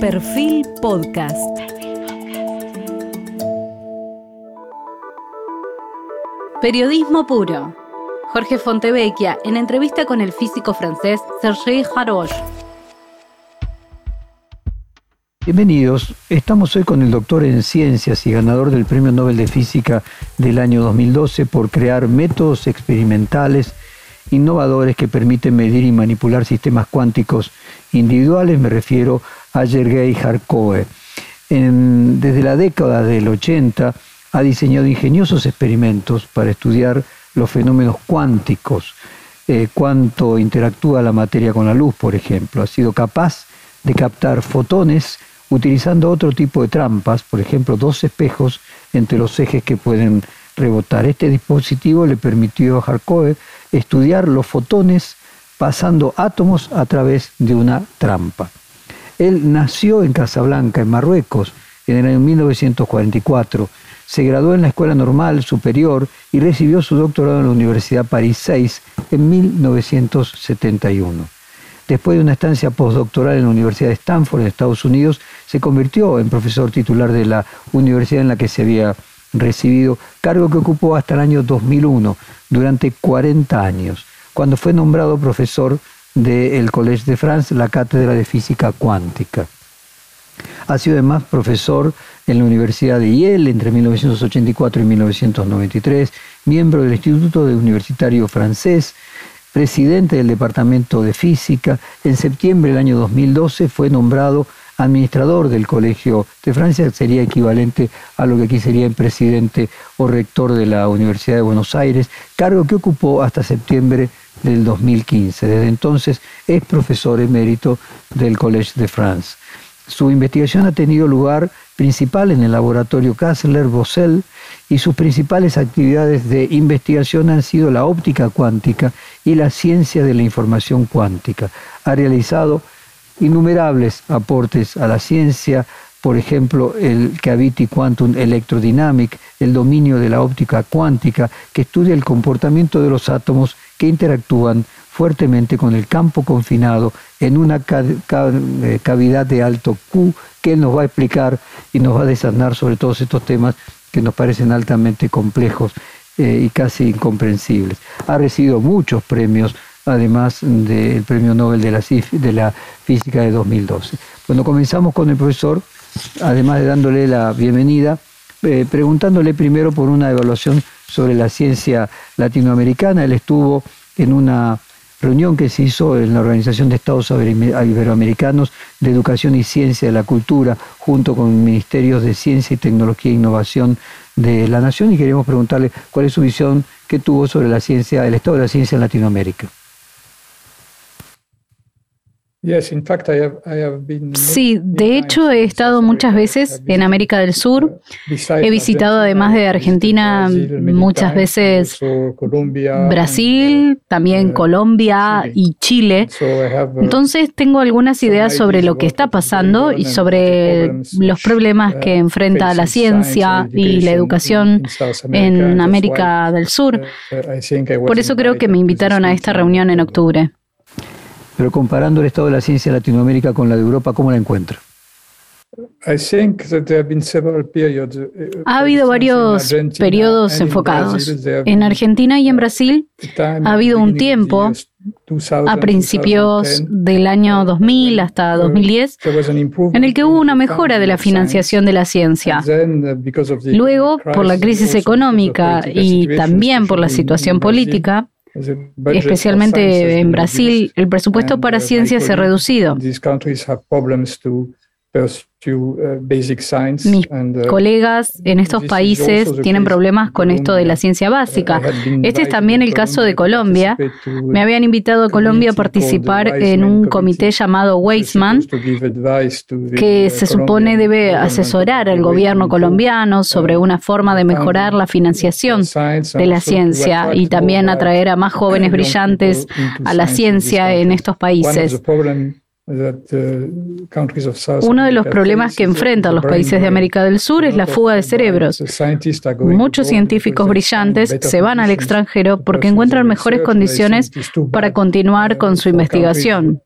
Perfil Podcast. Periodismo puro. Jorge Fontevecchia en entrevista con el físico francés Serge Haroche. Bienvenidos, estamos hoy con el doctor en ciencias y ganador del Premio Nobel de Física del año 2012 por crear métodos experimentales innovadores que permiten medir y manipular sistemas cuánticos individuales, me refiero a Sergei Harkove. desde la década del 80 ha diseñado ingeniosos experimentos para estudiar los fenómenos cuánticos, eh, cuánto interactúa la materia con la luz, por ejemplo. Ha sido capaz de captar fotones utilizando otro tipo de trampas, por ejemplo, dos espejos entre los ejes que pueden rebotar. Este dispositivo le permitió a Harkove estudiar los fotones pasando átomos a través de una trampa. Él nació en Casablanca, en Marruecos, en el año 1944. Se graduó en la Escuela Normal Superior y recibió su doctorado en la Universidad París 6 en 1971. Después de una estancia postdoctoral en la Universidad de Stanford, en Estados Unidos, se convirtió en profesor titular de la universidad en la que se había recibido, cargo que ocupó hasta el año 2001, durante 40 años, cuando fue nombrado profesor del Collège de France, la cátedra de física cuántica. Ha sido además profesor en la Universidad de Yale entre 1984 y 1993, miembro del Instituto de Universitario Francés, presidente del Departamento de Física. En septiembre del año 2012 fue nombrado administrador del Colegio de Francia, sería equivalente a lo que aquí sería el presidente o rector de la Universidad de Buenos Aires, cargo que ocupó hasta septiembre del 2015. Desde entonces es profesor emérito del Collège de France. Su investigación ha tenido lugar principal en el laboratorio Kassler-Bossel y sus principales actividades de investigación han sido la óptica cuántica y la ciencia de la información cuántica. Ha realizado innumerables aportes a la ciencia, por ejemplo, el Cavity Quantum Electrodynamic, el dominio de la óptica cuántica, que estudia el comportamiento de los átomos que interactúan fuertemente con el campo confinado en una eh, cavidad de alto Q, que él nos va a explicar y nos va a desanar sobre todos estos temas que nos parecen altamente complejos eh, y casi incomprensibles. Ha recibido muchos premios además del Premio Nobel de la, de la Física de 2012. Cuando comenzamos con el profesor, además de dándole la bienvenida, eh, preguntándole primero por una evaluación sobre la ciencia latinoamericana. Él estuvo en una reunión que se hizo en la Organización de Estados Iberoamericanos de Educación y Ciencia de la Cultura, junto con ministerios de Ciencia y Tecnología e Innovación de la Nación, y queremos preguntarle cuál es su visión que tuvo sobre la ciencia, el estado de la ciencia en Latinoamérica. Sí, de hecho he estado muchas veces en América del Sur. He visitado además de Argentina muchas veces Brasil, también Colombia y Chile. Uh, Entonces tengo algunas ideas sobre lo que está pasando y sobre los problemas que uh, enfrenta la ciencia y la educación en América del Sur. Uh, Por eso creo que me invitaron a esta reunión en octubre. Pero comparando el estado de la ciencia en Latinoamérica con la de Europa, ¿cómo la encuentra? Ha habido varios periodos enfocados. En Argentina y en Brasil ha habido un tiempo a principios del año 2000 hasta 2010 en el que hubo una mejora de la financiación de la ciencia. Luego, por la crisis económica y también por la situación política, Especialmente en Brasil, el presupuesto para ciencia se ha reducido. Uh, Mis uh, colegas en estos países tienen problemas con esto de la ciencia básica. Este es también el caso de Colombia. Me habían invitado a Colombia a participar en un comité llamado Weizmann, que uh, se supone debe asesorar al gobierno colombiano sobre una forma de mejorar la financiación de la ciencia y también atraer a más jóvenes brillantes a la ciencia en estos países. Uno de los problemas que enfrentan los países de América del Sur es la fuga de cerebros. Muchos científicos brillantes se van al extranjero porque encuentran mejores condiciones para continuar con su investigación.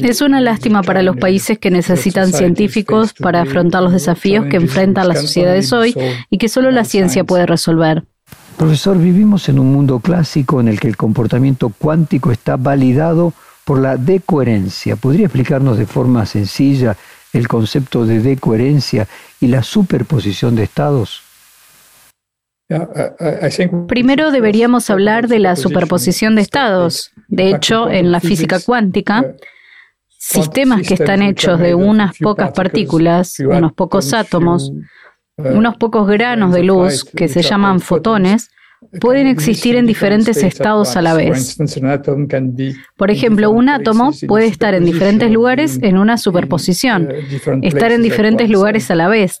Es una lástima para los países que necesitan científicos para afrontar los desafíos que enfrentan las sociedades hoy y que solo la ciencia puede resolver. Profesor, vivimos en un mundo clásico en el que el comportamiento cuántico está validado por la decoherencia. ¿Podría explicarnos de forma sencilla el concepto de decoherencia y la superposición de estados? Primero deberíamos hablar de la superposición de estados. De hecho, en la física cuántica, sistemas que están hechos de unas pocas partículas, unos pocos átomos, unos pocos granos de luz que se llaman fotones, pueden existir en diferentes estados a la vez. Por ejemplo, un átomo puede estar en diferentes lugares en una superposición, estar en diferentes lugares a la vez.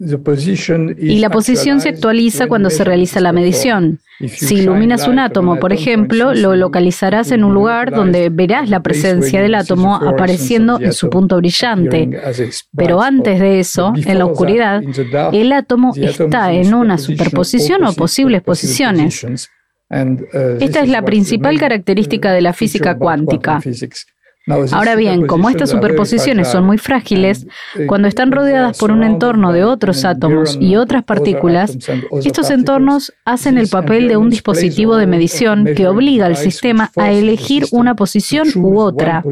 Y la posición se actualiza cuando se realiza la medición. Si iluminas un átomo, por ejemplo, lo localizarás en un lugar donde verás la presencia del átomo apareciendo en su punto brillante. Pero antes de eso, en la oscuridad, el átomo está en una superposición o posibles posiciones. Esta es la principal característica de la física cuántica. Ahora bien, como estas superposiciones son muy frágiles, uh, cuando están rodeadas por un entorno de otros átomos y otras partículas, estos entornos hacen el papel de un dispositivo de medición que obliga al sistema a elegir una posición u otra.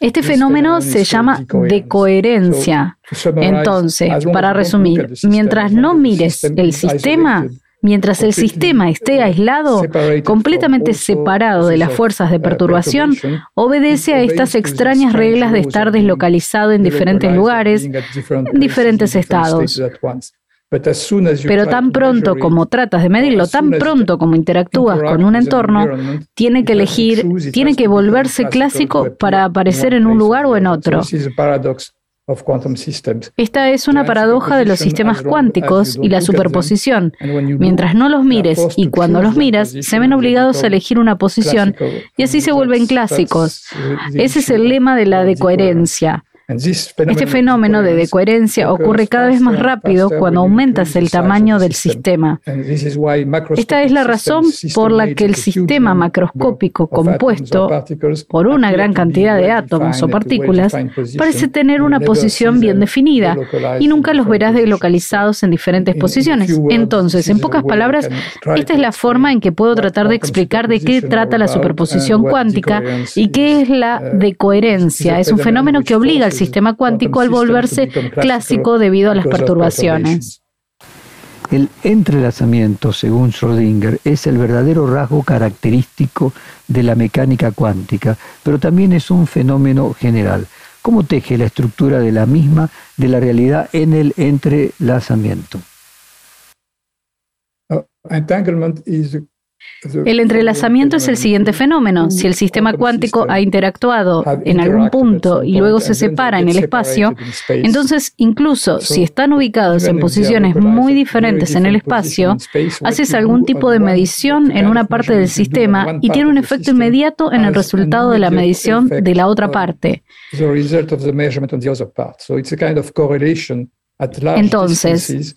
Este fenómeno se llama decoherencia. Entonces, para resumir, mientras no mires el sistema, Mientras el sistema esté aislado, completamente separado de las fuerzas de perturbación, obedece a estas extrañas reglas de estar deslocalizado en diferentes lugares, en diferentes estados. Pero tan pronto como tratas de medirlo, tan pronto como interactúas con un entorno, tiene que elegir, tiene que volverse clásico para aparecer en un lugar o en otro. Esta es una paradoja de los sistemas cuánticos y la superposición. Mientras no los mires y cuando los miras, se ven obligados a elegir una posición y así se vuelven clásicos. Ese es el lema de la decoherencia. Este fenómeno de decoherencia ocurre cada vez más rápido cuando aumentas el tamaño del sistema. Esta es la razón por la que el sistema macroscópico compuesto por una gran cantidad de átomos o partículas parece tener una posición bien definida y nunca los verás delocalizados en diferentes posiciones. Entonces, en pocas palabras, esta es la forma en que puedo tratar de explicar de qué trata la superposición cuántica y qué es la uh, decoherencia. Es un fenómeno que obliga al sistema cuántico al volverse clásico debido a las perturbaciones. El entrelazamiento, según Schrödinger, es el verdadero rasgo característico de la mecánica cuántica, pero también es un fenómeno general. ¿Cómo teje la estructura de la misma de la realidad en el entrelazamiento? Uh, entanglement is el entrelazamiento es el siguiente fenómeno. Si el sistema cuántico ha interactuado en algún punto y luego se separa en el espacio, entonces incluso si están ubicados en posiciones muy diferentes en el espacio, haces algún tipo de medición en una parte del sistema y tiene un efecto inmediato en el resultado de la medición de la otra parte. Entonces,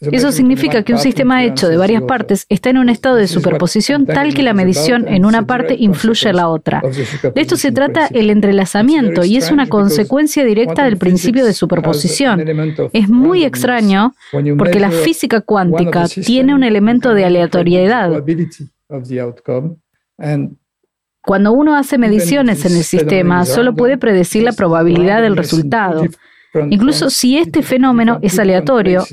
Eso significa que un sistema hecho de varias partes está en un estado de superposición tal que la medición en una parte influye en la otra. De esto se trata el entrelazamiento y es una consecuencia directa del principio de superposición. Es muy extraño porque la física cuántica tiene un elemento de aleatoriedad. Cuando uno hace mediciones en el sistema, solo puede predecir la probabilidad del resultado. Incluso si este fenómeno es aleatorio,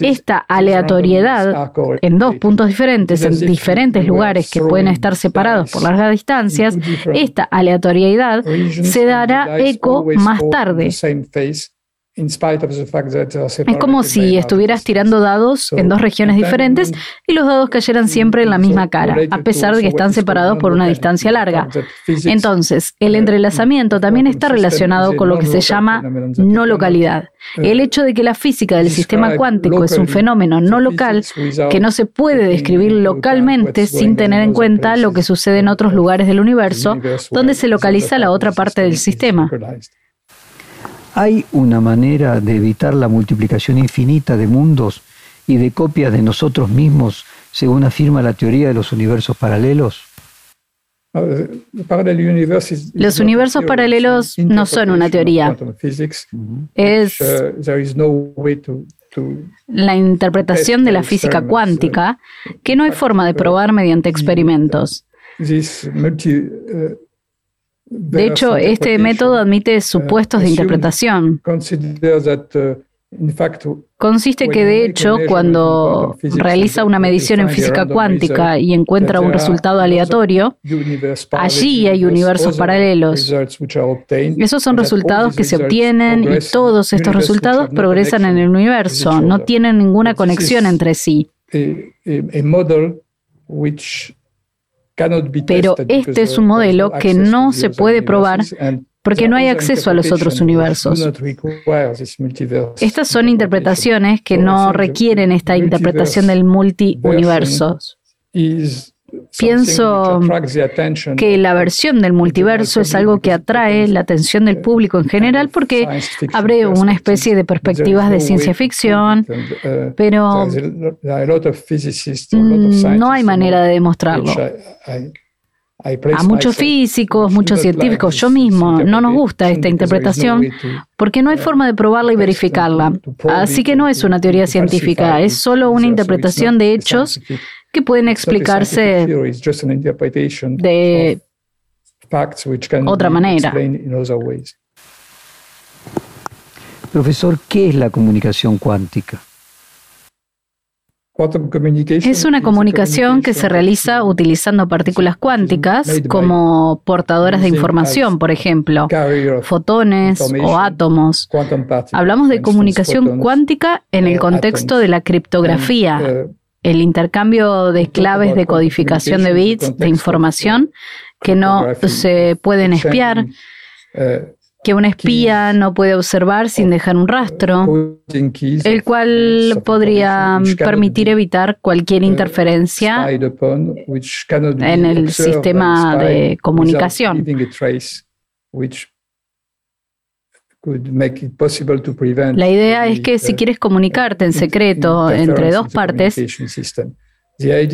esta aleatoriedad en dos puntos diferentes, en diferentes lugares que pueden estar separados por largas distancias, esta aleatoriedad se dará eco más tarde. Es como si estuvieras tirando dados en dos regiones diferentes y los dados cayeran siempre en la misma cara, a pesar de que están separados por una distancia larga. Entonces, el entrelazamiento también está relacionado con lo que se llama no localidad. El hecho de que la física del sistema cuántico es un fenómeno no local que no se puede describir localmente sin tener en cuenta lo que sucede en otros lugares del universo donde se localiza la otra parte del sistema. ¿Hay una manera de evitar la multiplicación infinita de mundos y de copias de nosotros mismos, según afirma la teoría de los universos paralelos? Los universos paralelos no son una teoría. Es la interpretación de la física cuántica que no hay forma de probar mediante experimentos. De hecho, este método admite supuestos de interpretación. Consiste que, de hecho, cuando realiza una medición en física cuántica y encuentra un resultado aleatorio, allí hay universos paralelos. Esos son resultados que se obtienen y todos estos resultados progresan en el universo, no tienen ninguna conexión entre sí. Pero este es un modelo que no se puede probar porque no hay acceso a los otros universos. Estas son interpretaciones que no requieren esta interpretación del multiuniverso. Pienso que la versión del multiverso es algo que atrae la atención del público en general porque abre una especie de perspectivas de ciencia ficción, pero no hay manera de demostrarlo. A muchos físicos, muchos científicos, yo mismo, no nos gusta esta interpretación porque no hay forma de probarla y verificarla. Así que no es una teoría científica, es solo una interpretación de hechos que pueden explicarse de otra manera. Profesor, ¿qué es la comunicación cuántica? Es una comunicación que se realiza utilizando partículas cuánticas como portadoras de información, por ejemplo, fotones o átomos. Hablamos de comunicación cuántica en el contexto de la criptografía, uh, el intercambio de claves de codificación de bits de información que no se pueden espiar, que un espía no puede observar sin dejar un rastro, el cual podría permitir evitar cualquier interferencia en el sistema de comunicación. La idea es que si quieres comunicarte en secreto entre dos partes,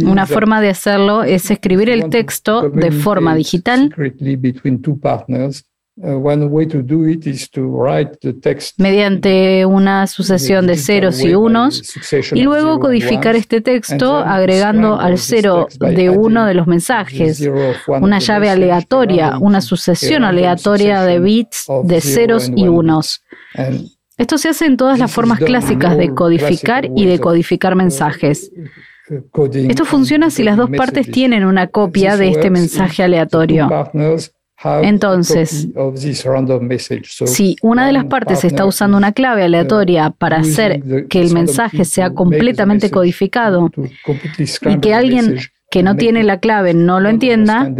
una forma de hacerlo es escribir el texto de forma digital mediante una sucesión de ceros y unos y luego codificar este texto agregando al cero de uno de los mensajes una llave aleatoria, una sucesión aleatoria de bits de ceros y unos. Esto se hace en todas las formas clásicas de codificar y decodificar mensajes. Esto funciona si las dos partes tienen una copia de este mensaje aleatorio. Entonces, si una de las partes está usando una clave aleatoria para hacer que el mensaje sea completamente codificado y que alguien que no tiene la clave no lo entienda,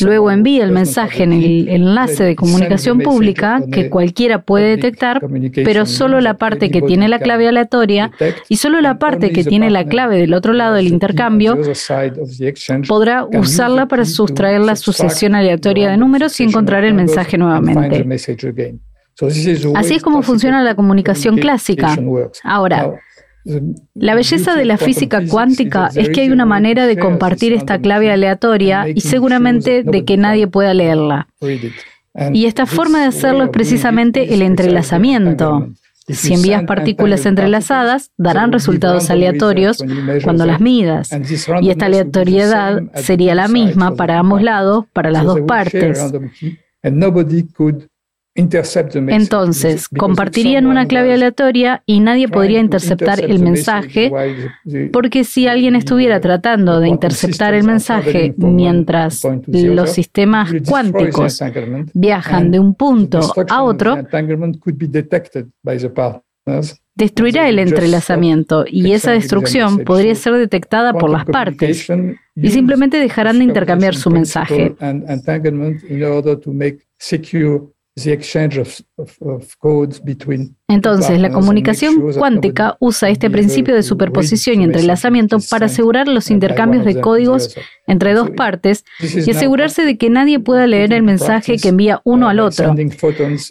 luego envía el mensaje en el enlace de comunicación pública que cualquiera puede detectar, pero solo la parte que tiene la clave aleatoria y solo la parte que tiene la clave del otro lado del intercambio podrá usarla para sustraer la sucesión aleatoria de números y encontrar el mensaje nuevamente. Así es como funciona la comunicación clásica. Ahora, la belleza de la física cuántica es que hay una manera de compartir esta clave aleatoria y seguramente de que nadie pueda leerla. Y esta forma de hacerlo es precisamente el entrelazamiento. Si envías partículas entrelazadas, darán resultados aleatorios cuando las midas. Y esta aleatoriedad sería la misma para ambos lados, para las dos partes. Entonces, compartirían una clave aleatoria y nadie podría interceptar el mensaje, porque si alguien estuviera tratando de interceptar el mensaje mientras los sistemas cuánticos viajan de un punto a otro, destruirá el entrelazamiento y esa destrucción podría ser detectada por las partes y simplemente dejarán de intercambiar su mensaje. the exchange of, of, of codes between Entonces, la comunicación cuántica usa este principio de superposición y entrelazamiento para asegurar los intercambios de códigos entre dos partes y asegurarse de que nadie pueda leer el mensaje que envía uno al otro.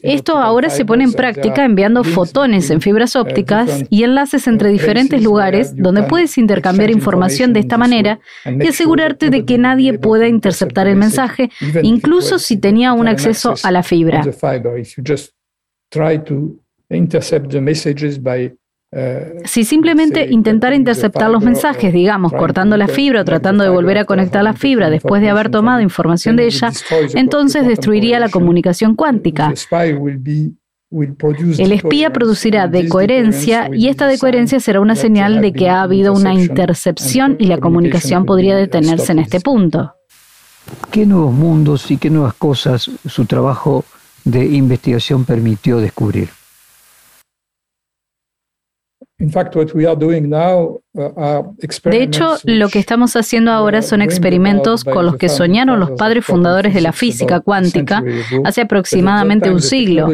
Esto ahora se pone en práctica enviando fotones en fibras uh, ópticas y enlaces entre diferentes lugares donde puedes intercambiar información de esta manera y asegurarte de que nadie pueda interceptar el mensaje, incluso si tenía un acceso a la fibra. Si simplemente intentara interceptar los mensajes, digamos, cortando la fibra o tratando de volver a conectar la fibra después de haber tomado información de ella, entonces destruiría la comunicación cuántica. El espía producirá decoherencia y esta decoherencia será una señal de que ha habido una intercepción y la comunicación podría detenerse en este punto. ¿Qué nuevos mundos y qué nuevas cosas su trabajo de investigación permitió descubrir? De hecho, lo que estamos haciendo ahora son experimentos con los que soñaron los padres fundadores de la física cuántica hace aproximadamente un siglo.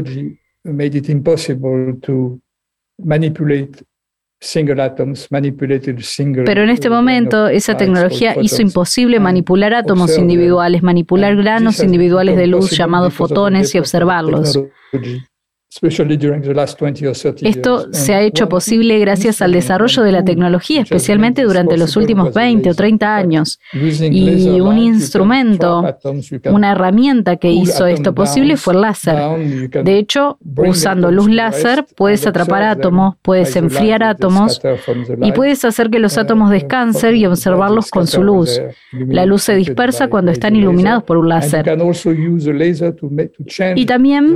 Pero en este momento esa tecnología hizo imposible manipular átomos individuales, manipular granos individuales de luz llamados fotones y observarlos. Esto se ha hecho posible gracias al desarrollo de la tecnología, especialmente durante los últimos 20 o 30 años. Y un instrumento, una herramienta que hizo esto posible fue el láser. De hecho, usando luz láser puedes atrapar átomos, puedes enfriar átomos y puedes hacer que los átomos descansen y observarlos con su luz. La luz se dispersa cuando están iluminados por un láser. Y también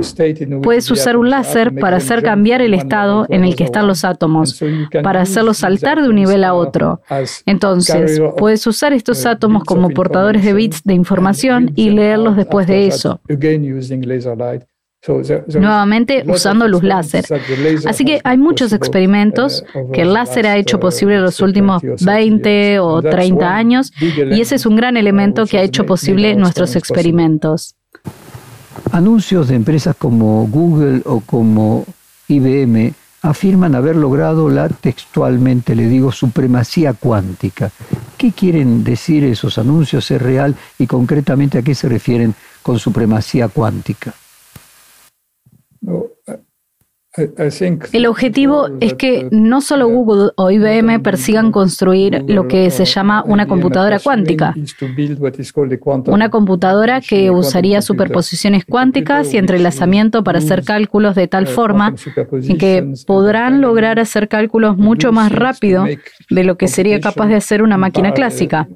puedes usar un láser para hacer cambiar el estado en el que están los átomos, para hacerlos saltar de un nivel a otro. Entonces, puedes usar estos átomos como portadores de bits de información y leerlos después de eso. Nuevamente usando luz láser. Así que hay muchos experimentos que el láser ha hecho posible en los últimos 20 o 30 años y ese es un gran elemento que ha hecho posible nuestros experimentos. Anuncios de empresas como Google o como IBM afirman haber logrado la textualmente, le digo, supremacía cuántica. ¿Qué quieren decir esos anuncios? ¿Es real? Y concretamente a qué se refieren con supremacía cuántica? El objetivo es que no solo Google o IBM persigan construir lo que se llama una computadora cuántica, una computadora que usaría superposiciones cuánticas y entrelazamiento para hacer cálculos de tal forma en que podrán lograr hacer cálculos mucho más rápido de lo que sería capaz de hacer una máquina clásica.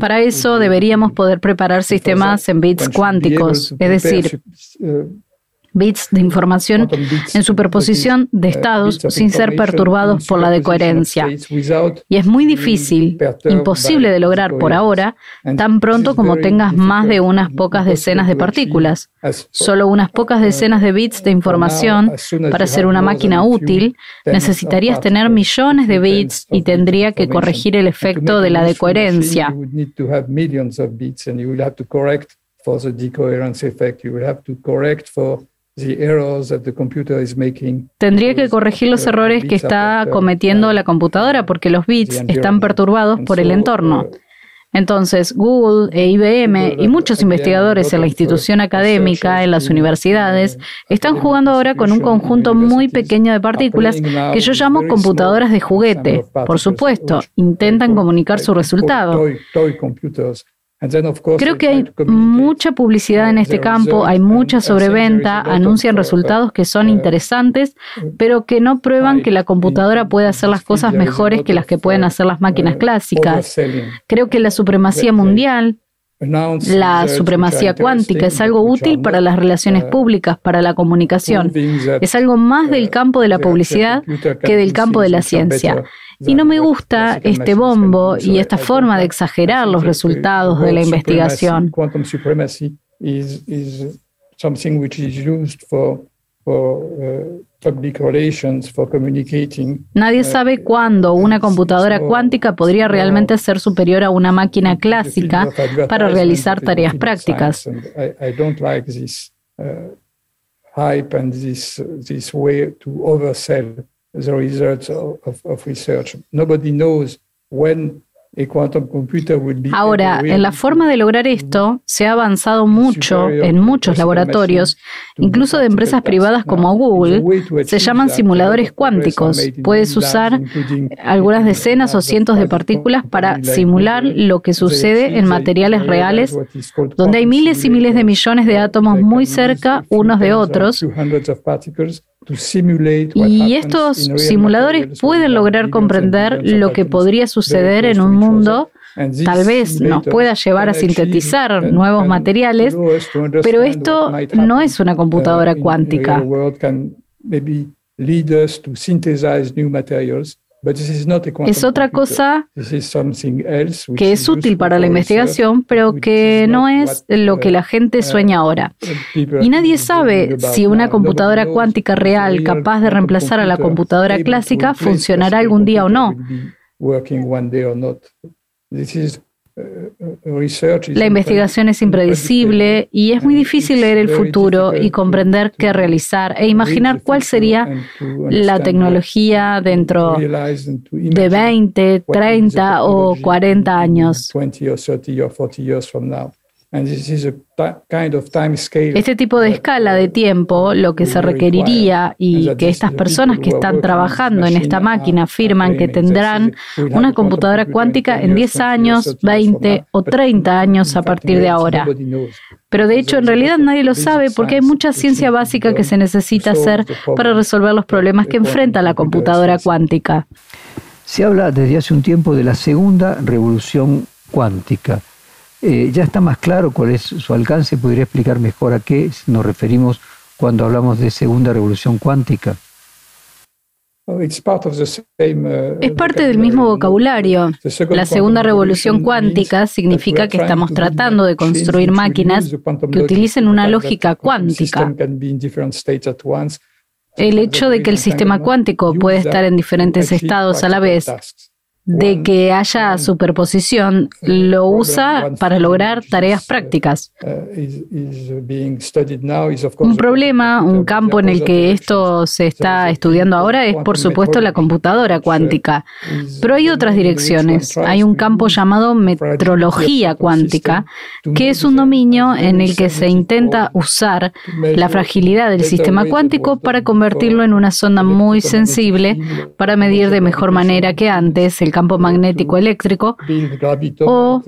Para eso deberíamos poder preparar sistemas en bits cuánticos, es decir, bits de información en superposición de estados sin ser perturbados por la decoherencia. Y es muy difícil, imposible de lograr por ahora, tan pronto como tengas más de unas pocas decenas de partículas. Solo unas pocas decenas de bits de información para ser una máquina útil, necesitarías tener millones de bits y tendría que corregir el efecto de la decoherencia. Tendría que corregir los errores que está cometiendo la computadora porque los bits están perturbados por el entorno. Entonces, Google e IBM y muchos investigadores en la institución académica, en las universidades, están jugando ahora con un conjunto muy pequeño de partículas que yo llamo computadoras de juguete. Por supuesto, intentan comunicar su resultado. Creo que hay mucha publicidad en este campo, hay mucha sobreventa, anuncian resultados que son interesantes, pero que no prueban que la computadora puede hacer las cosas mejores que las que pueden hacer las máquinas clásicas. Creo que la supremacía mundial, la supremacía cuántica es algo útil para las relaciones públicas, para la comunicación. Es algo más del campo de la publicidad que del campo de la ciencia. Y no me gusta este bombo y esta forma de exagerar los resultados de la investigación. for uh, public relations, for communicating. Nadie uh, sabe cuándo una computadora cuántica podría realmente ser superior a una máquina clásica para realizar tareas prácticas. Uh, hype and this, way to oversell the results of, of research. Nobody knows when Ahora, en la forma de lograr esto, se ha avanzado mucho en muchos laboratorios, incluso de empresas privadas como Google, se llaman simuladores cuánticos. Puedes usar algunas decenas o cientos de partículas para simular lo que sucede en materiales reales, donde hay miles y miles de millones de átomos muy cerca unos de otros y estos simuladores pueden lograr comprender lo que podría suceder en un mundo Tal vez nos pueda llevar a sintetizar nuevos materiales, pero esto no es una computadora cuántica. Es otra cosa que es útil para la investigación, pero que no es lo que la gente sueña ahora. Y nadie sabe si una computadora cuántica real capaz de reemplazar a la computadora clásica funcionará algún día o no. La investigación es impredecible y es muy difícil leer el futuro y comprender qué realizar e imaginar cuál sería la tecnología dentro de 20, 30 o 40 años. Este tipo de escala de tiempo, lo que se requeriría y que estas personas que están trabajando en esta máquina afirman que tendrán una computadora cuántica en 10 años, 20 o 30 años a partir de ahora. Pero de hecho en realidad nadie lo sabe porque hay mucha ciencia básica que se necesita hacer para resolver los problemas que enfrenta la computadora cuántica. Se habla desde hace un tiempo de la segunda revolución cuántica. Eh, ya está más claro cuál es su alcance. ¿Podría explicar mejor a qué nos referimos cuando hablamos de segunda revolución cuántica? Uh, es parte del mismo vocabulario. La segunda revolución cuántica significa que estamos tratando de construir máquinas que utilicen una lógica cuántica. El hecho de que el sistema cuántico puede estar en diferentes estados a la vez de que haya superposición lo usa para lograr tareas prácticas. Un problema, un campo en el que esto se está estudiando ahora es por supuesto la computadora cuántica, pero hay otras direcciones. Hay un campo llamado metrología cuántica, que es un dominio en el que se intenta usar la fragilidad del sistema cuántico para convertirlo en una sonda muy sensible para medir de mejor manera que antes el campo magnético eléctrico o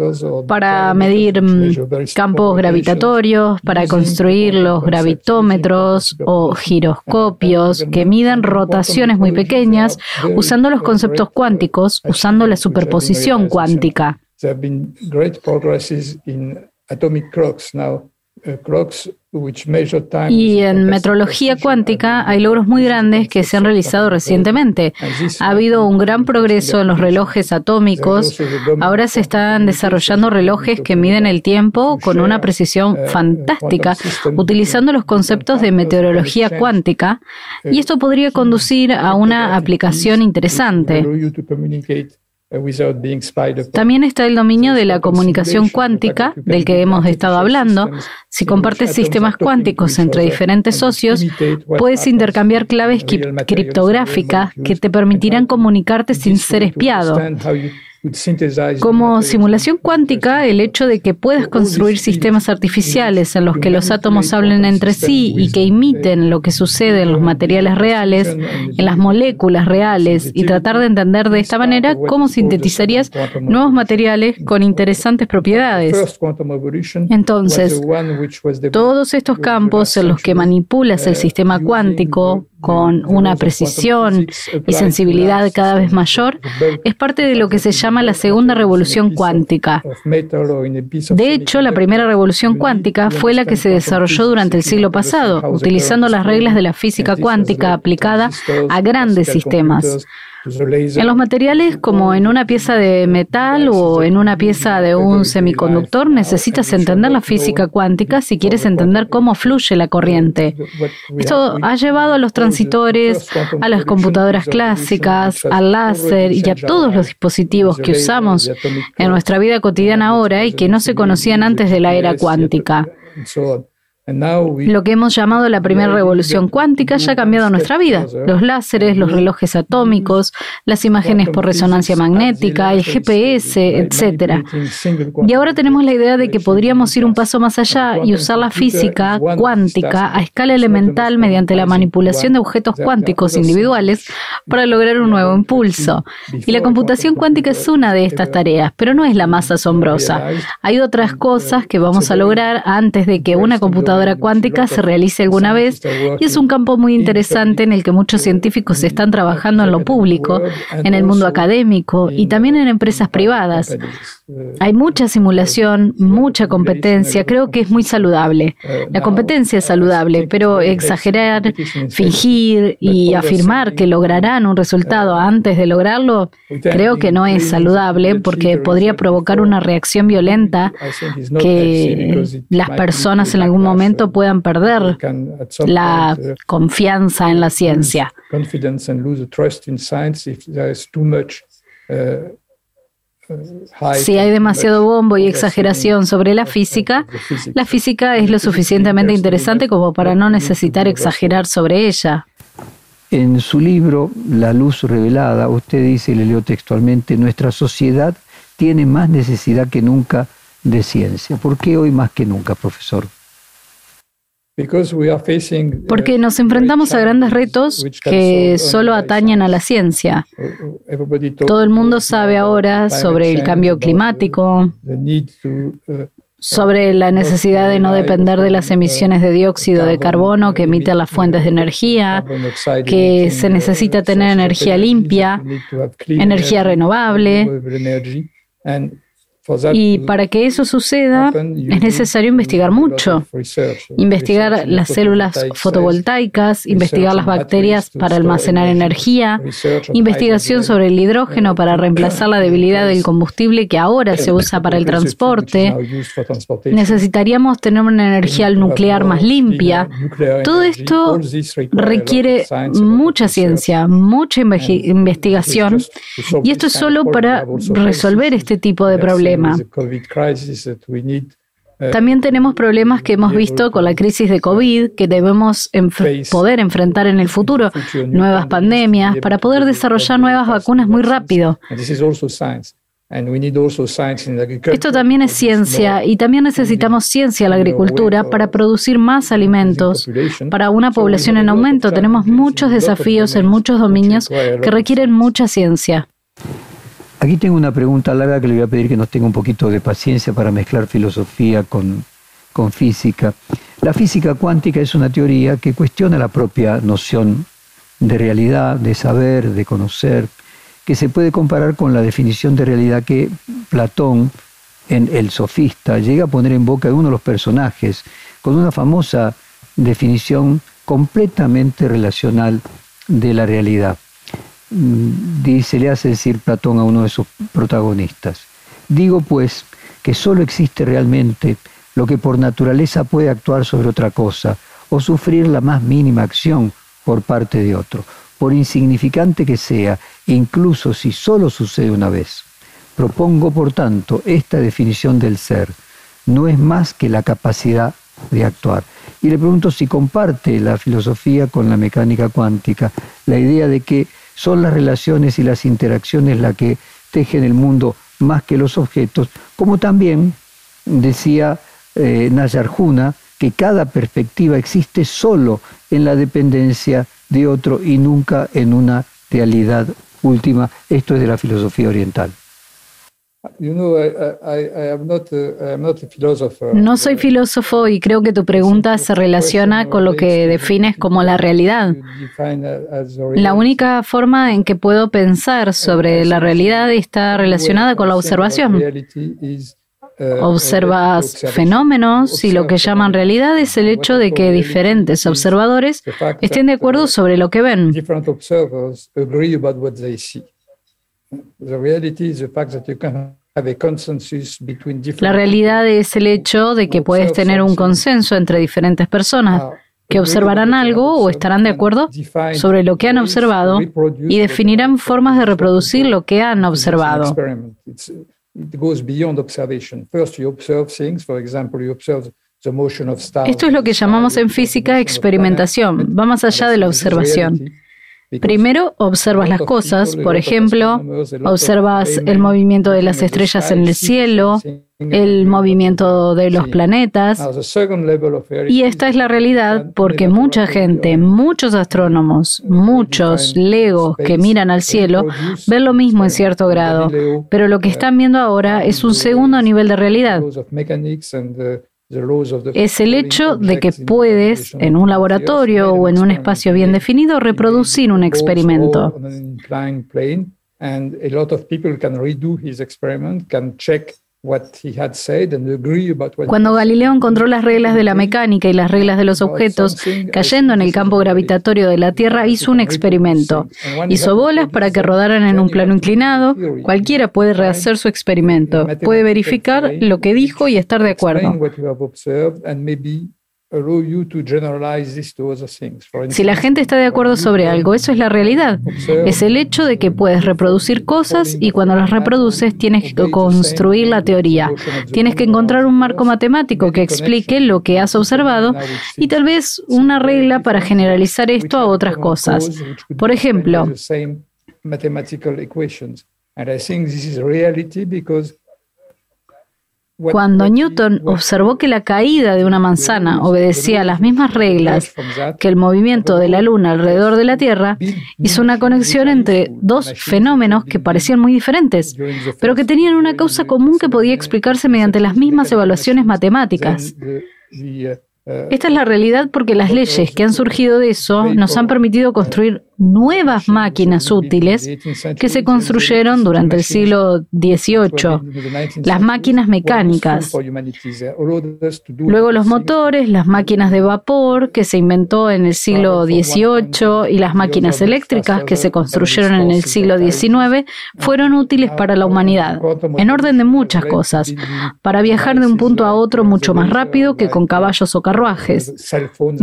para medir mm, campos gravitatorios, para construir los gravitómetros o giroscopios que midan rotaciones muy pequeñas usando los conceptos cuánticos, usando la superposición cuántica. Y en metrología cuántica hay logros muy grandes que se han realizado recientemente. Ha habido un gran progreso en los relojes atómicos. Ahora se están desarrollando relojes que miden el tiempo con una precisión fantástica, utilizando los conceptos de meteorología cuántica. Y esto podría conducir a una aplicación interesante. También está el dominio de la comunicación cuántica, del que hemos estado hablando. Si compartes sistemas cuánticos entre diferentes socios, puedes intercambiar claves criptográficas que te permitirán comunicarte sin ser espiado. Como simulación cuántica, el hecho de que puedas construir sistemas artificiales en los que los átomos hablen entre sí y que imiten lo que sucede en los materiales reales, en las moléculas reales, y tratar de entender de esta manera cómo sintetizarías nuevos materiales con interesantes propiedades. Entonces, todos estos campos en los que manipulas el sistema cuántico, con una precisión y sensibilidad cada vez mayor, es parte de lo que se llama la segunda revolución cuántica. De hecho, la primera revolución cuántica fue la que se desarrolló durante el siglo pasado, utilizando las reglas de la física cuántica aplicada a grandes sistemas. En los materiales, como en una pieza de metal o en una pieza de un semiconductor, necesitas entender la física cuántica si quieres entender cómo fluye la corriente. Esto ha llevado a los transitores, a las computadoras clásicas, al láser y a todos los dispositivos que usamos en nuestra vida cotidiana ahora y que no se conocían antes de la era cuántica. Lo que hemos llamado la primera revolución cuántica ya ha cambiado nuestra vida. Los láseres, los relojes atómicos, las imágenes por resonancia magnética, el GPS, etc. Y ahora tenemos la idea de que podríamos ir un paso más allá y usar la física cuántica a escala elemental mediante la manipulación de objetos cuánticos individuales para lograr un nuevo impulso. Y la computación cuántica es una de estas tareas, pero no es la más asombrosa. Hay otras cosas que vamos a lograr antes de que una computadora cuántica se realice alguna vez y es un campo muy interesante en el que muchos científicos están trabajando en lo público, en el mundo académico y también en empresas privadas. Hay mucha simulación, mucha competencia, creo que es muy saludable. La competencia es saludable, pero exagerar, fingir y afirmar que lograrán un resultado antes de lograrlo, creo que no es saludable porque podría provocar una reacción violenta que las personas en algún momento puedan perder la confianza en la ciencia. Si hay demasiado bombo y exageración sobre la física, la física es lo suficientemente interesante como para no necesitar exagerar sobre ella. En su libro La luz revelada, usted dice, y le leo textualmente, nuestra sociedad tiene más necesidad que nunca de ciencia. ¿Por qué hoy más que nunca, profesor? Porque nos enfrentamos a grandes retos que solo atañen a la ciencia. Todo el mundo sabe ahora sobre el cambio climático, sobre la necesidad de no depender de las emisiones de dióxido de carbono que emiten las fuentes de energía, que se necesita tener energía limpia, energía renovable. Y para que eso suceda es necesario investigar mucho. Investigar las células fotovoltaicas, investigar las bacterias para almacenar energía, investigación sobre el hidrógeno para reemplazar la debilidad del combustible que ahora se usa para el transporte. Necesitaríamos tener una energía nuclear más limpia. Todo esto requiere mucha ciencia, mucha investigación y esto es solo para resolver este tipo de problemas. Uh, También tenemos problemas que hemos visto con la crisis de COVID que debemos poder enfrentar en el futuro, nuevas pandemias, para poder desarrollar nuevas vacunas muy rápido. Esto también es ciencia y también necesitamos ciencia en la agricultura para producir más alimentos. Para una población en aumento tenemos muchos desafíos en muchos dominios que requieren mucha ciencia. Aquí tengo una pregunta larga que le voy a pedir que nos tenga un poquito de paciencia para mezclar filosofía con, con física. La física cuántica es una teoría que cuestiona la propia noción de realidad, de saber, de conocer, que se puede comparar con la definición de realidad que Platón, en El Sofista, llega a poner en boca de uno de los personajes, con una famosa definición completamente relacional de la realidad. Mm, dice, le hace decir Platón a uno de sus protagonistas. Digo pues que sólo existe realmente lo que por naturaleza puede actuar sobre otra cosa o sufrir la más mínima acción por parte de otro, por insignificante que sea, incluso si sólo sucede una vez. Propongo, por tanto, esta definición del ser. No es más que la capacidad de actuar. Y le pregunto si comparte la filosofía con la mecánica cuántica, la idea de que son las relaciones y las interacciones las que tejen el mundo más que los objetos, como también decía eh, Nayarjuna, que cada perspectiva existe solo en la dependencia de otro y nunca en una realidad última. Esto es de la filosofía oriental. No soy filósofo y creo que tu pregunta se relaciona con lo que defines como la realidad. La única forma en que puedo pensar sobre la realidad está relacionada con la observación. Uh, Observas fenómenos y lo que llaman realidad es el hecho de que diferentes observadores estén de acuerdo sobre lo que ven. La realidad es el hecho de que puedes tener un consenso entre diferentes personas que observarán algo o estarán de acuerdo sobre lo que han observado y definirán formas de reproducir lo que han observado. Esto es lo que llamamos en física experimentación, va más allá de la observación. Primero observas las cosas, por ejemplo, observas el movimiento de las estrellas en el cielo, el movimiento de los planetas. Y esta es la realidad porque mucha gente, muchos astrónomos, muchos legos que miran al cielo, ven lo mismo en cierto grado. Pero lo que están viendo ahora es un segundo nivel de realidad es el hecho de que puedes, en un laboratorio o en un espacio bien definido, reproducir un experimento. Cuando Galileo encontró las reglas de la mecánica y las reglas de los objetos cayendo en el campo gravitatorio de la Tierra, hizo un experimento. Hizo bolas para que rodaran en un plano inclinado. Cualquiera puede rehacer su experimento. Puede verificar lo que dijo y estar de acuerdo. Si la gente está de acuerdo sobre algo, eso es la realidad. Es el hecho de que puedes reproducir cosas y cuando las reproduces tienes que construir la teoría. Tienes que encontrar un marco matemático que explique lo que has observado y tal vez una regla para generalizar esto a otras cosas. Por ejemplo, cuando Newton observó que la caída de una manzana obedecía a las mismas reglas que el movimiento de la Luna alrededor de la Tierra, hizo una conexión entre dos fenómenos que parecían muy diferentes, pero que tenían una causa común que podía explicarse mediante las mismas evaluaciones matemáticas. Esta es la realidad porque las leyes que han surgido de eso nos han permitido construir nuevas máquinas útiles que se construyeron durante el siglo XVIII, las máquinas mecánicas. Luego los motores, las máquinas de vapor que se inventó en el siglo XVIII y las máquinas eléctricas que se construyeron en el siglo XIX fueron útiles para la humanidad, en orden de muchas cosas, para viajar de un punto a otro mucho más rápido que con caballos o carruajes.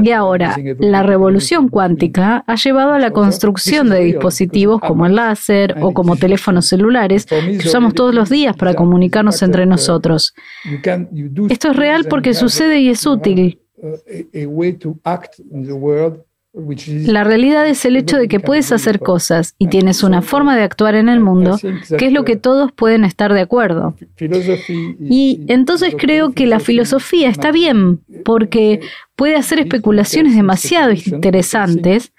Y ahora, la revolución cuántica ha llevado a la construcción de dispositivos como el láser o como teléfonos celulares que usamos todos los días para comunicarnos entre nosotros. Esto es real porque sucede y es útil. La realidad es el hecho de que puedes hacer cosas y tienes una forma de actuar en el mundo que es lo que todos pueden estar de acuerdo. Y entonces creo que la filosofía está bien porque puede hacer especulaciones demasiado interesantes,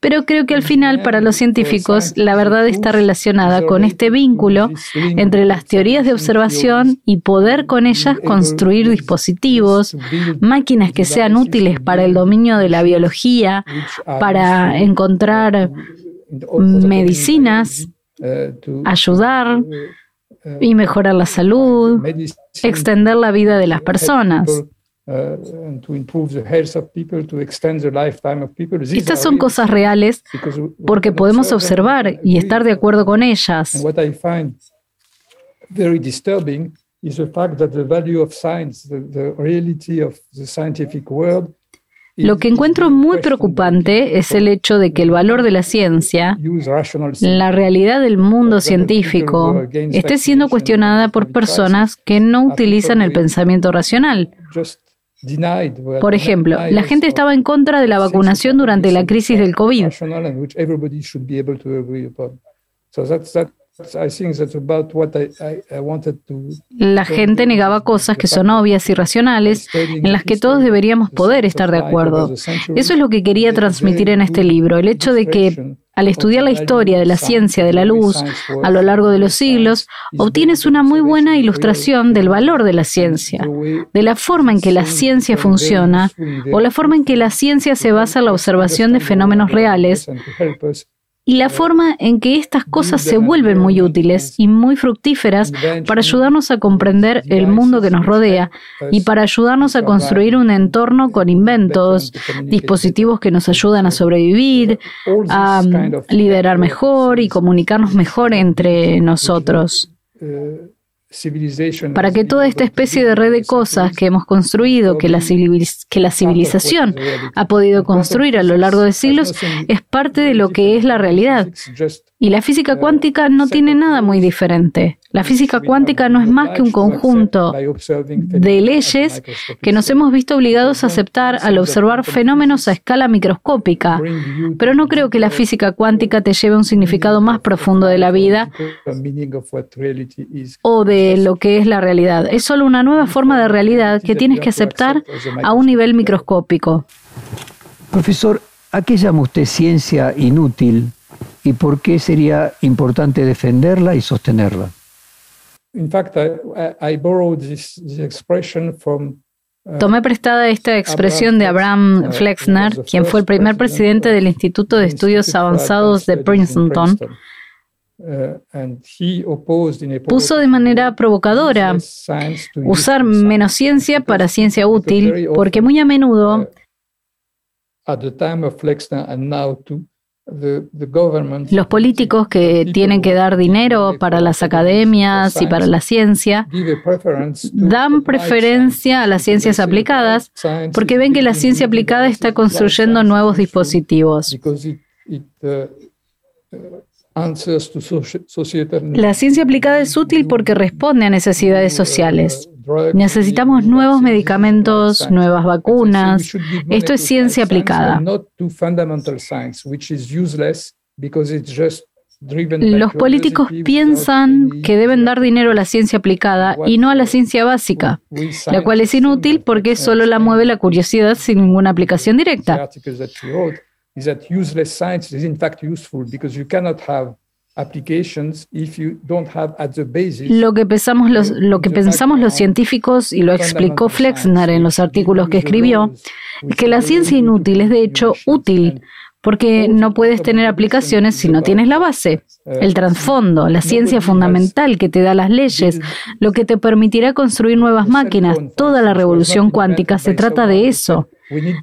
pero creo que al final para los científicos la verdad está relacionada con este vínculo entre las teorías de observación y poder con ellas construir dispositivos, máquinas que sean útiles para el dominio de la biología, para encontrar medicinas, ayudar y mejorar la salud, extender la vida de las personas. Estas son cosas reales porque podemos observar y estar de acuerdo con ellas. Lo que encuentro muy preocupante es el hecho de que el valor de la ciencia, la realidad del mundo científico, esté siendo cuestionada por personas que no utilizan el pensamiento racional. Por ejemplo, la gente estaba en contra de la vacunación durante la crisis del COVID. La gente negaba cosas que son obvias y racionales, en las que todos deberíamos poder estar de acuerdo. Eso es lo que quería transmitir en este libro, el hecho de que al estudiar la historia de la ciencia de la luz a lo largo de los siglos, obtienes una muy buena ilustración del valor de la ciencia, de la forma en que la ciencia funciona o la forma en que la ciencia se basa en la observación de fenómenos reales y la forma en que estas cosas se vuelven muy útiles y muy fructíferas para ayudarnos a comprender el mundo que nos rodea y para ayudarnos a construir un entorno con inventos, dispositivos que nos ayudan a sobrevivir, a liderar mejor y comunicarnos mejor entre nosotros. Para que toda esta especie de red de cosas que hemos construido, que la, que la civilización ha podido construir a lo largo de siglos, es parte de lo que es la realidad. Y la física cuántica no tiene nada muy diferente. La física cuántica no es más que un conjunto de leyes que nos hemos visto obligados a aceptar al observar fenómenos a escala microscópica. Pero no creo que la física cuántica te lleve a un significado más profundo de la vida o de lo que es la realidad. Es solo una nueva forma de realidad que tienes que aceptar a un nivel microscópico. Profesor, ¿a qué llama usted ciencia inútil y por qué sería importante defenderla y sostenerla. Uh, Tomé prestada esta expresión de Abraham uh, Flexner, quien fue el primer presidente del Instituto de Estudios Avanzados de Princeton. Uh, Puso de manera provocadora usar menos ciencia para ciencia útil, porque muy a menudo los políticos que tienen que dar dinero para las academias y para la ciencia dan preferencia a las ciencias aplicadas porque ven que la ciencia aplicada está construyendo nuevos dispositivos. La ciencia aplicada es útil porque responde a necesidades sociales. Necesitamos nuevos medicamentos, nuevas vacunas. Esto es ciencia aplicada. Los políticos piensan que deben dar dinero a la ciencia aplicada y no a la ciencia básica, la cual es inútil porque solo la mueve la curiosidad sin ninguna aplicación directa. Lo que, pensamos los, lo que pensamos los científicos, y lo explicó Flexner en los artículos que escribió, es que la ciencia inútil es de hecho útil, porque no puedes tener aplicaciones si no tienes la base, el trasfondo, la ciencia fundamental que te da las leyes, lo que te permitirá construir nuevas máquinas. Toda la revolución cuántica se trata de eso.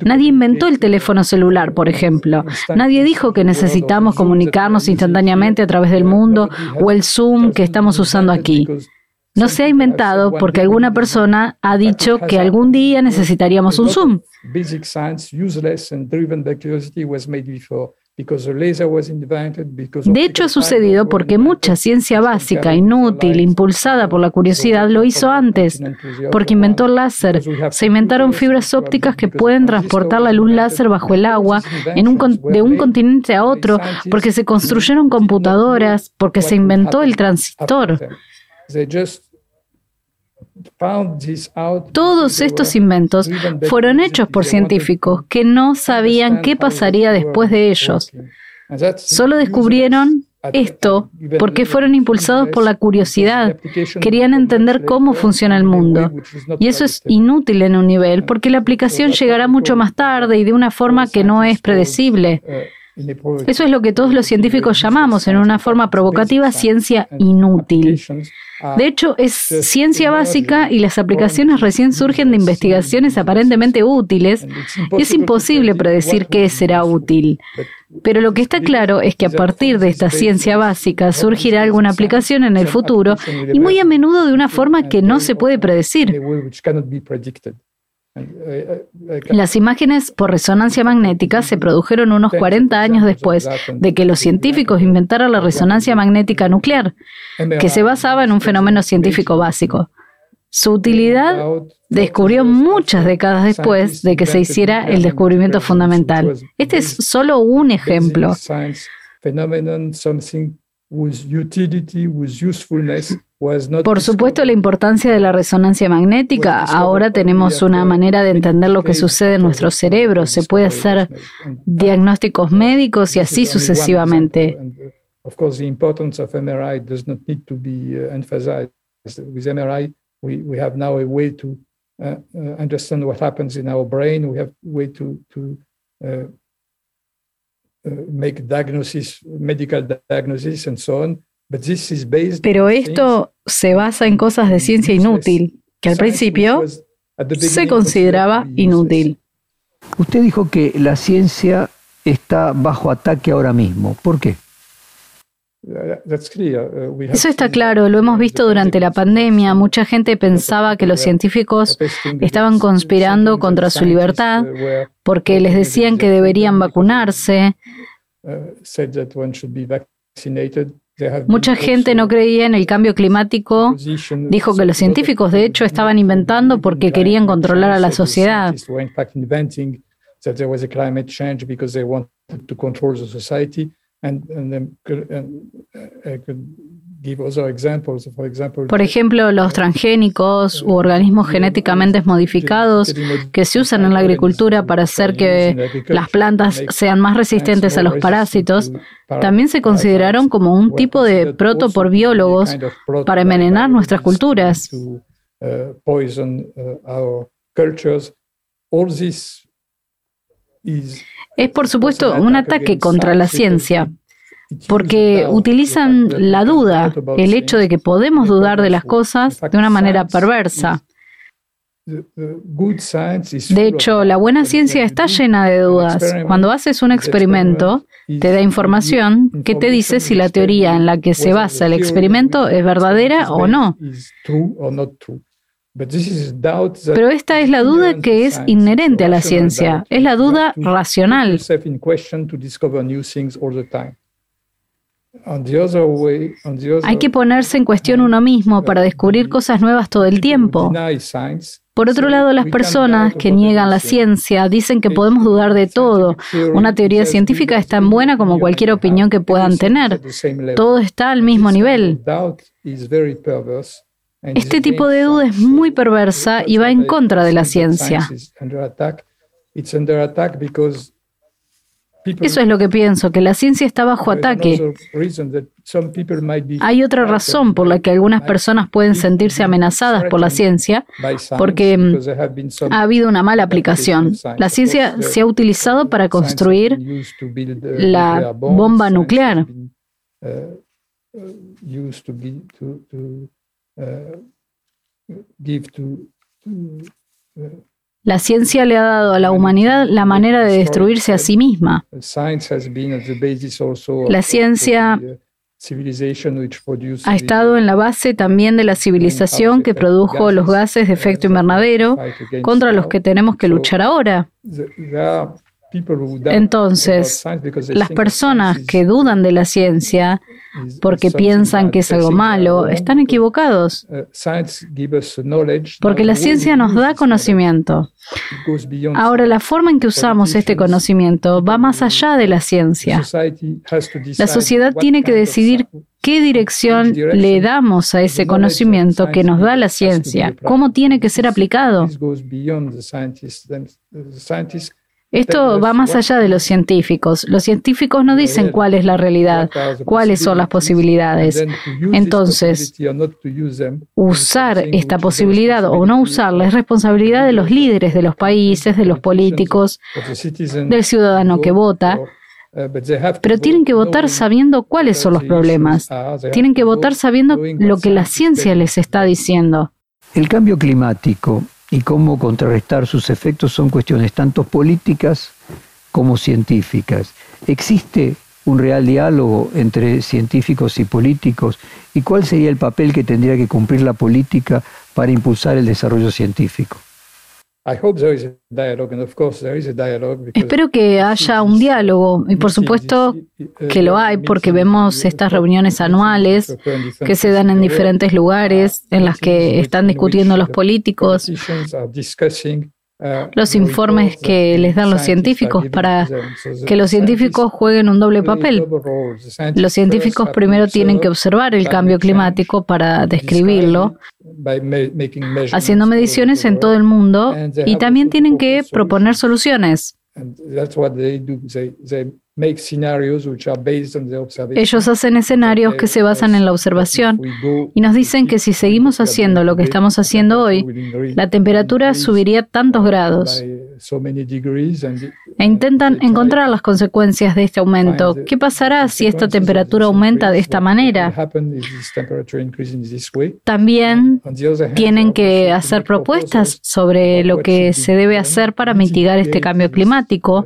Nadie inventó el teléfono celular, por ejemplo. Nadie dijo que necesitamos comunicarnos instantáneamente a través del mundo o el Zoom que estamos usando aquí. No se ha inventado porque alguna persona ha dicho que algún día necesitaríamos un Zoom. De hecho, ha sucedido porque mucha ciencia básica, inútil, impulsada por la curiosidad, lo hizo antes, porque inventó el láser. Se inventaron fibras ópticas que pueden transportar la luz láser bajo el agua de un continente a otro, porque se construyeron computadoras, porque se inventó el transistor. Todos estos inventos fueron hechos por científicos que no sabían qué pasaría después de ellos. Solo descubrieron esto porque fueron impulsados por la curiosidad. Querían entender cómo funciona el mundo. Y eso es inútil en un nivel porque la aplicación llegará mucho más tarde y de una forma que no es predecible. Eso es lo que todos los científicos llamamos en una forma provocativa ciencia inútil. De hecho, es ciencia básica y las aplicaciones recién surgen de investigaciones aparentemente útiles y es imposible predecir qué será útil. Pero lo que está claro es que a partir de esta ciencia básica surgirá alguna aplicación en el futuro y muy a menudo de una forma que no se puede predecir. Las imágenes por resonancia magnética se produjeron unos 40 años después de que los científicos inventaran la resonancia magnética nuclear, que se basaba en un fenómeno científico básico. Su utilidad descubrió muchas décadas después de que se hiciera el descubrimiento fundamental. Este es solo un ejemplo. Por supuesto, la importancia de la resonancia magnética. Ahora tenemos una manera de entender lo que sucede en nuestro cerebro. Se puede hacer diagnósticos médicos y así sucesivamente. Of course, the importance of MRI does not need to be emphasized. With MRI, we, we have now a way to understand what happens in our brain. We have a way to, to make diagnosis, medical diagnosis and so on. But this is based Pero esto se basa en cosas de ciencia inútil, que al principio se consideraba inútil. Usted dijo que la ciencia está bajo ataque ahora mismo. ¿Por qué? Uh, Eso está claro, lo hemos visto durante la pandemia. Mucha gente pensaba que los científicos estaban conspirando contra su libertad porque les decían que deberían vacunarse. Mucha gente no creía en el cambio climático. Dijo que los científicos de hecho estaban inventando porque querían controlar a la sociedad. Por ejemplo, los transgénicos u organismos genéticamente modificados que se usan en la agricultura para hacer que las plantas sean más resistentes a los parásitos, también se consideraron como un tipo de proto por biólogos para envenenar nuestras culturas. Es, por supuesto, un ataque contra la ciencia, porque utilizan la duda, el hecho de que podemos dudar de las cosas de una manera perversa. De hecho, la buena ciencia está llena de dudas. Cuando haces un experimento, te da información que te dice si la teoría en la que se basa el experimento es verdadera o no. Pero esta es la duda que es inherente a la ciencia, es la duda racional. Hay que ponerse en cuestión uno mismo para descubrir cosas nuevas todo el tiempo. Por otro lado, las personas que niegan la ciencia dicen que podemos dudar de todo. Una teoría científica es tan buena como cualquier opinión que puedan tener. Todo está al mismo nivel. Este tipo de duda es muy perversa y va en contra de la ciencia. Eso es lo que pienso, que la ciencia está bajo ataque. Hay otra razón por la que algunas personas pueden sentirse amenazadas por la ciencia, porque mm, ha habido una mala aplicación. La ciencia se ha utilizado para construir la bomba nuclear. La ciencia le ha dado a la humanidad la manera de destruirse a sí misma. La ciencia ha estado en la base también de la civilización que produjo los gases de efecto invernadero contra los que tenemos que luchar ahora. Entonces, las personas que dudan de la ciencia porque piensan que es algo malo, están equivocados. Uh, porque la ciencia nos da conocimiento. Ahora, la forma en que usamos este conocimiento va más allá de la ciencia. La sociedad tiene que decidir qué dirección le damos a ese conocimiento que nos da la ciencia, cómo tiene que ser aplicado. Esto va más allá de los científicos. Los científicos no dicen cuál es la realidad, cuáles son las posibilidades. Entonces, usar esta posibilidad o no usarla es responsabilidad de los líderes de los países, de los políticos, del ciudadano que vota. Pero tienen que votar sabiendo cuáles son los problemas. Tienen que votar sabiendo lo que la ciencia les está diciendo. El cambio climático y cómo contrarrestar sus efectos son cuestiones tanto políticas como científicas. ¿Existe un real diálogo entre científicos y políticos? ¿Y cuál sería el papel que tendría que cumplir la política para impulsar el desarrollo científico? Espero que haya un diálogo y por supuesto que lo hay porque vemos estas reuniones anuales que se dan en diferentes lugares en las que están discutiendo los políticos los informes que les dan los científicos para que los científicos jueguen un doble papel. Los científicos primero tienen que observar el cambio climático para describirlo, haciendo mediciones en todo el mundo y también tienen que proponer soluciones. Ellos hacen escenarios que se basan en la observación y nos dicen que si seguimos haciendo lo que estamos haciendo hoy, la temperatura subiría tantos grados. E intentan encontrar las consecuencias de este aumento. ¿Qué pasará si esta temperatura aumenta de esta manera? También tienen que hacer propuestas sobre lo que se debe hacer para mitigar este cambio climático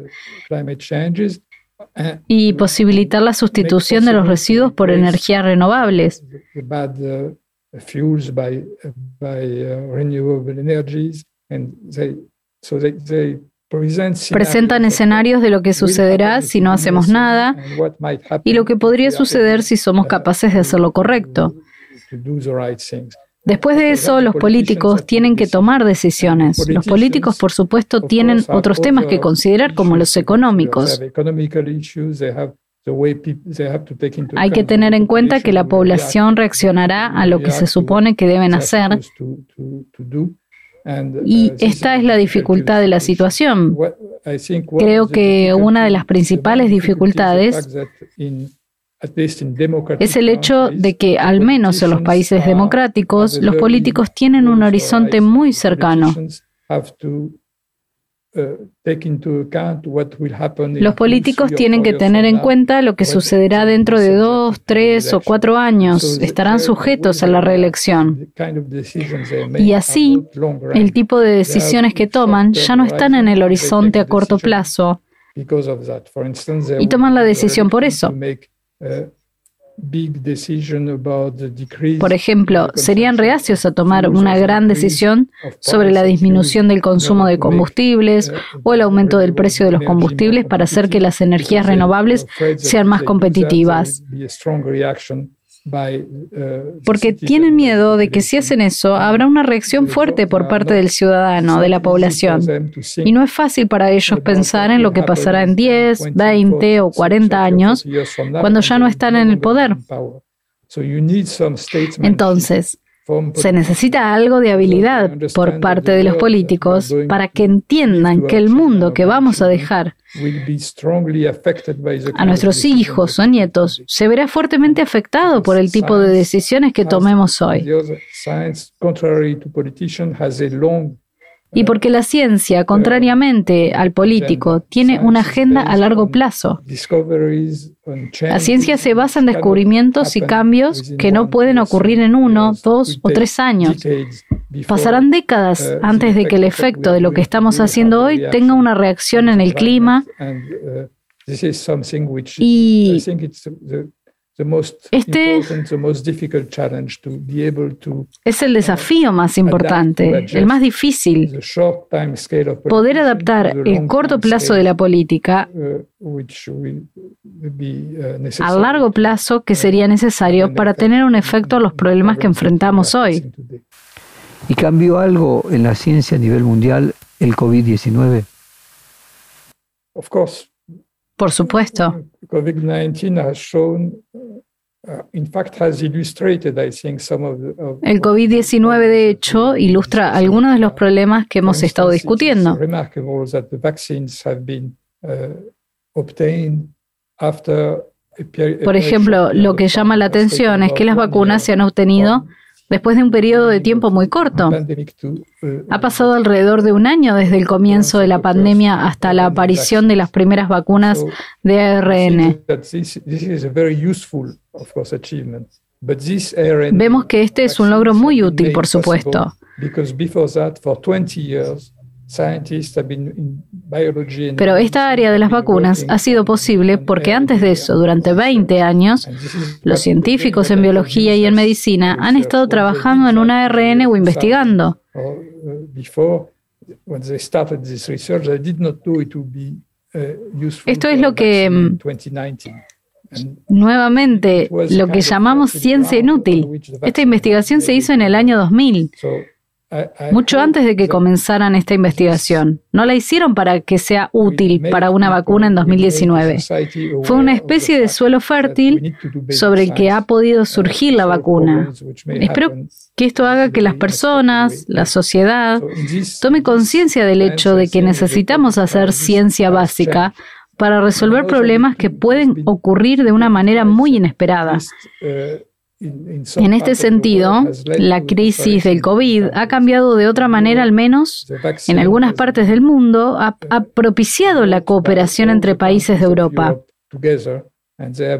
y posibilitar la sustitución de los residuos por energías renovables. Presentan escenarios de lo que sucederá si no hacemos nada y lo que podría suceder si somos capaces de hacer lo correcto. Después de eso, los políticos tienen que tomar decisiones. Los políticos, por supuesto, tienen otros temas que considerar como los económicos. Hay que tener en cuenta que la población reaccionará a lo que se supone que deben hacer. Y esta es la dificultad de la situación. Creo que una de las principales dificultades es el hecho de que, al menos en los países democráticos, los políticos tienen un horizonte muy cercano. Los políticos tienen que tener en cuenta lo que sucederá dentro de dos, tres o cuatro años. Estarán sujetos a la reelección. Y así, el tipo de decisiones que toman ya no están en el horizonte a corto plazo. Y toman la decisión por eso. Por ejemplo, serían reacios a tomar una gran decisión sobre la disminución del consumo de combustibles o el aumento del precio de los combustibles para hacer que las energías renovables sean más competitivas. Uh, Porque tienen miedo de que si hacen eso habrá una reacción fuerte por parte del ciudadano, de la población. Y no es fácil para ellos pensar en lo que pasará en 10, 20 o 40 años cuando ya no están en el poder. Entonces, se necesita algo de habilidad por parte de los políticos para que entiendan que el mundo que vamos a dejar a nuestros hijos o nietos se verá fuertemente afectado por el tipo de decisiones que tomemos hoy y porque la ciencia, contrariamente al político, tiene una agenda a largo plazo. La ciencia se basa en descubrimientos y cambios que no pueden ocurrir en uno, dos o tres años. Pasarán décadas antes de que el efecto de lo que estamos haciendo hoy tenga una reacción en el clima y este es el desafío más importante, el más difícil, poder adaptar el corto plazo de la política uh, uh, al largo plazo que sería necesario para tener un efecto a los problemas que enfrentamos hoy. ¿Y cambió algo en la ciencia a nivel mundial el COVID-19? Por supuesto. El COVID-19, de hecho, ilustra algunos de los problemas que hemos estado discutiendo. Uh, Por ejemplo, lo que llama la atención es que las vacunas se han obtenido después de un periodo de tiempo muy corto. Ha pasado alrededor de un año desde el comienzo de la pandemia hasta la aparición de las primeras vacunas de ARN. Vemos que este es un logro muy útil, por supuesto. Pero esta área de las vacunas ha sido posible porque antes de eso, durante 20 años, los científicos en biología y en medicina han estado trabajando en un ARN o investigando. Esto es lo que mm, nuevamente lo que llamamos ciencia inútil. Esta investigación se hizo en el año 2000. Mucho antes de que comenzaran esta investigación. No la hicieron para que sea útil para una vacuna en 2019. Fue una especie de suelo fértil sobre el que ha podido surgir la vacuna. Espero que esto haga que las personas, la sociedad, tome conciencia del hecho de que necesitamos hacer ciencia básica para resolver problemas que pueden ocurrir de una manera muy inesperada. En este sentido, la crisis del COVID ha cambiado de otra manera, al menos en algunas partes del mundo, ha, propiciado la cooperación entre países de Europa.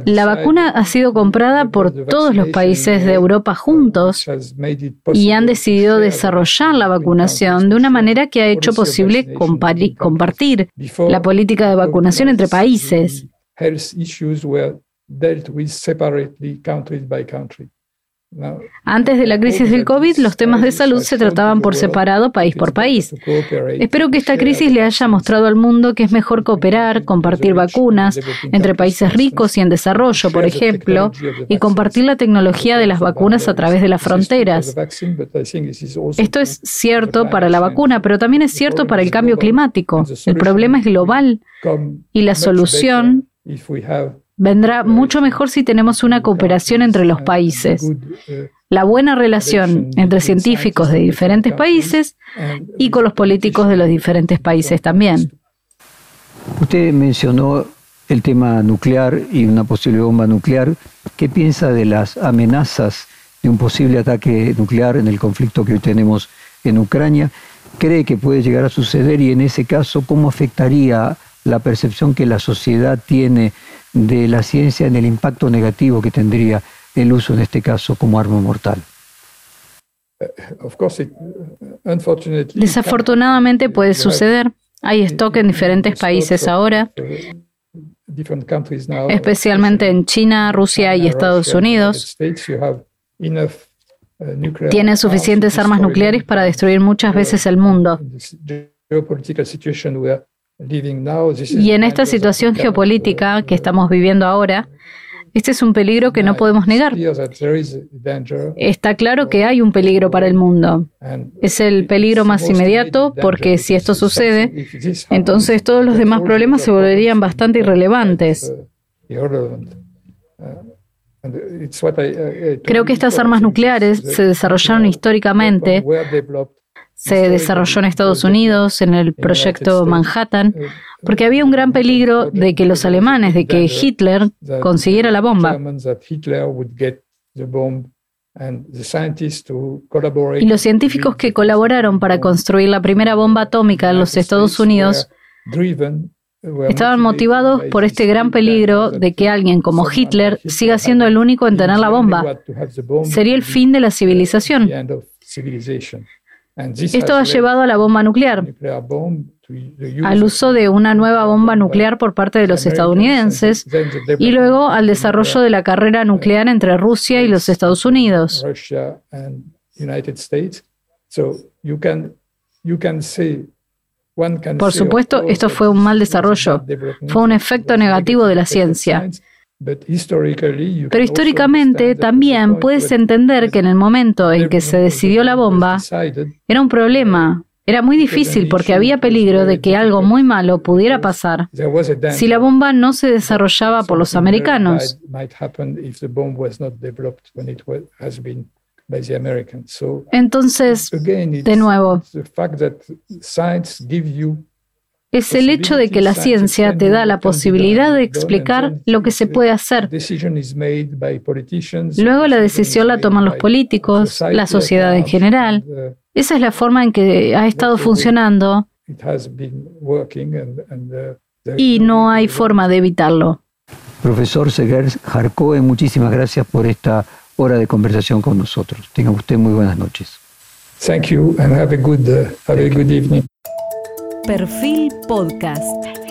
La vacuna ha sido comprada por todos los países de Europa juntos y han decidido desarrollar la vacunación de una manera que ha hecho posible compartir la política de vacunación entre países dealt with separately country by country. Antes de la crisis del COVID, los temas de salud se trataban por separado, país por país. Espero que esta crisis le haya mostrado al mundo que es mejor cooperar, compartir vacunas entre países ricos y en desarrollo, por ejemplo, y compartir la tecnología de las vacunas a través de las fronteras. Esto es cierto para la vacuna, pero también es cierto para el cambio climático. El problema es global y la solución vendrá mucho mejor si tenemos una cooperación entre los países. La buena relación entre científicos de diferentes países y con los políticos de los diferentes países también. Usted mencionó el tema nuclear y una posible bomba nuclear. ¿Qué piensa de las amenazas de un posible ataque nuclear en el conflicto que hoy tenemos en Ucrania? ¿Cree que puede llegar a suceder y en ese caso cómo afectaría la percepción que la sociedad tiene de la ciencia en el impacto negativo que tendría el uso en este caso como arma mortal. Desafortunadamente puede suceder. Hay stock en diferentes países ahora, especialmente en China, Rusia y Estados Unidos. Tienen suficientes armas nucleares para destruir muchas veces el mundo. Y en esta situación geopolítica que estamos viviendo ahora, este es un peligro que no podemos negar. Está claro que hay un peligro para el mundo. Es el peligro más inmediato porque si esto sucede, entonces todos los demás problemas se volverían bastante irrelevantes. Creo que estas armas nucleares se desarrollaron históricamente se desarrolló en Estados Unidos, en el proyecto Manhattan, porque había un gran peligro de que los alemanes, de que Hitler consiguiera la bomba. Y los científicos que colaboraron para construir la primera bomba atómica en los Estados Unidos estaban motivados por este gran peligro de que alguien como Hitler siga siendo el único en tener la bomba. Sería el fin de la civilización. Esto ha llevado a la bomba nuclear, al uso de una nueva bomba nuclear por parte de los estadounidenses y luego al desarrollo de la carrera nuclear entre Rusia y los Estados Unidos. Por supuesto, esto fue un mal desarrollo, fue un efecto negativo de la ciencia. Pero históricamente también puedes entender que en el momento en que se decidió la bomba, era un problema. Era muy difícil porque había peligro de que algo muy malo pudiera pasar si la bomba no se desarrollaba por los americanos. Entonces, de nuevo, es el hecho de que la ciencia te da la posibilidad de explicar lo que se puede hacer. Luego la decisión la toman los políticos, la sociedad en general. Esa es la forma en que ha estado funcionando y no hay forma de evitarlo. Profesor Seger Jarcoe, muchísimas gracias por esta hora de conversación con nosotros. Tenga usted muy buenas noches. Thank you and have a good, uh, have a good evening. Perfil Podcast.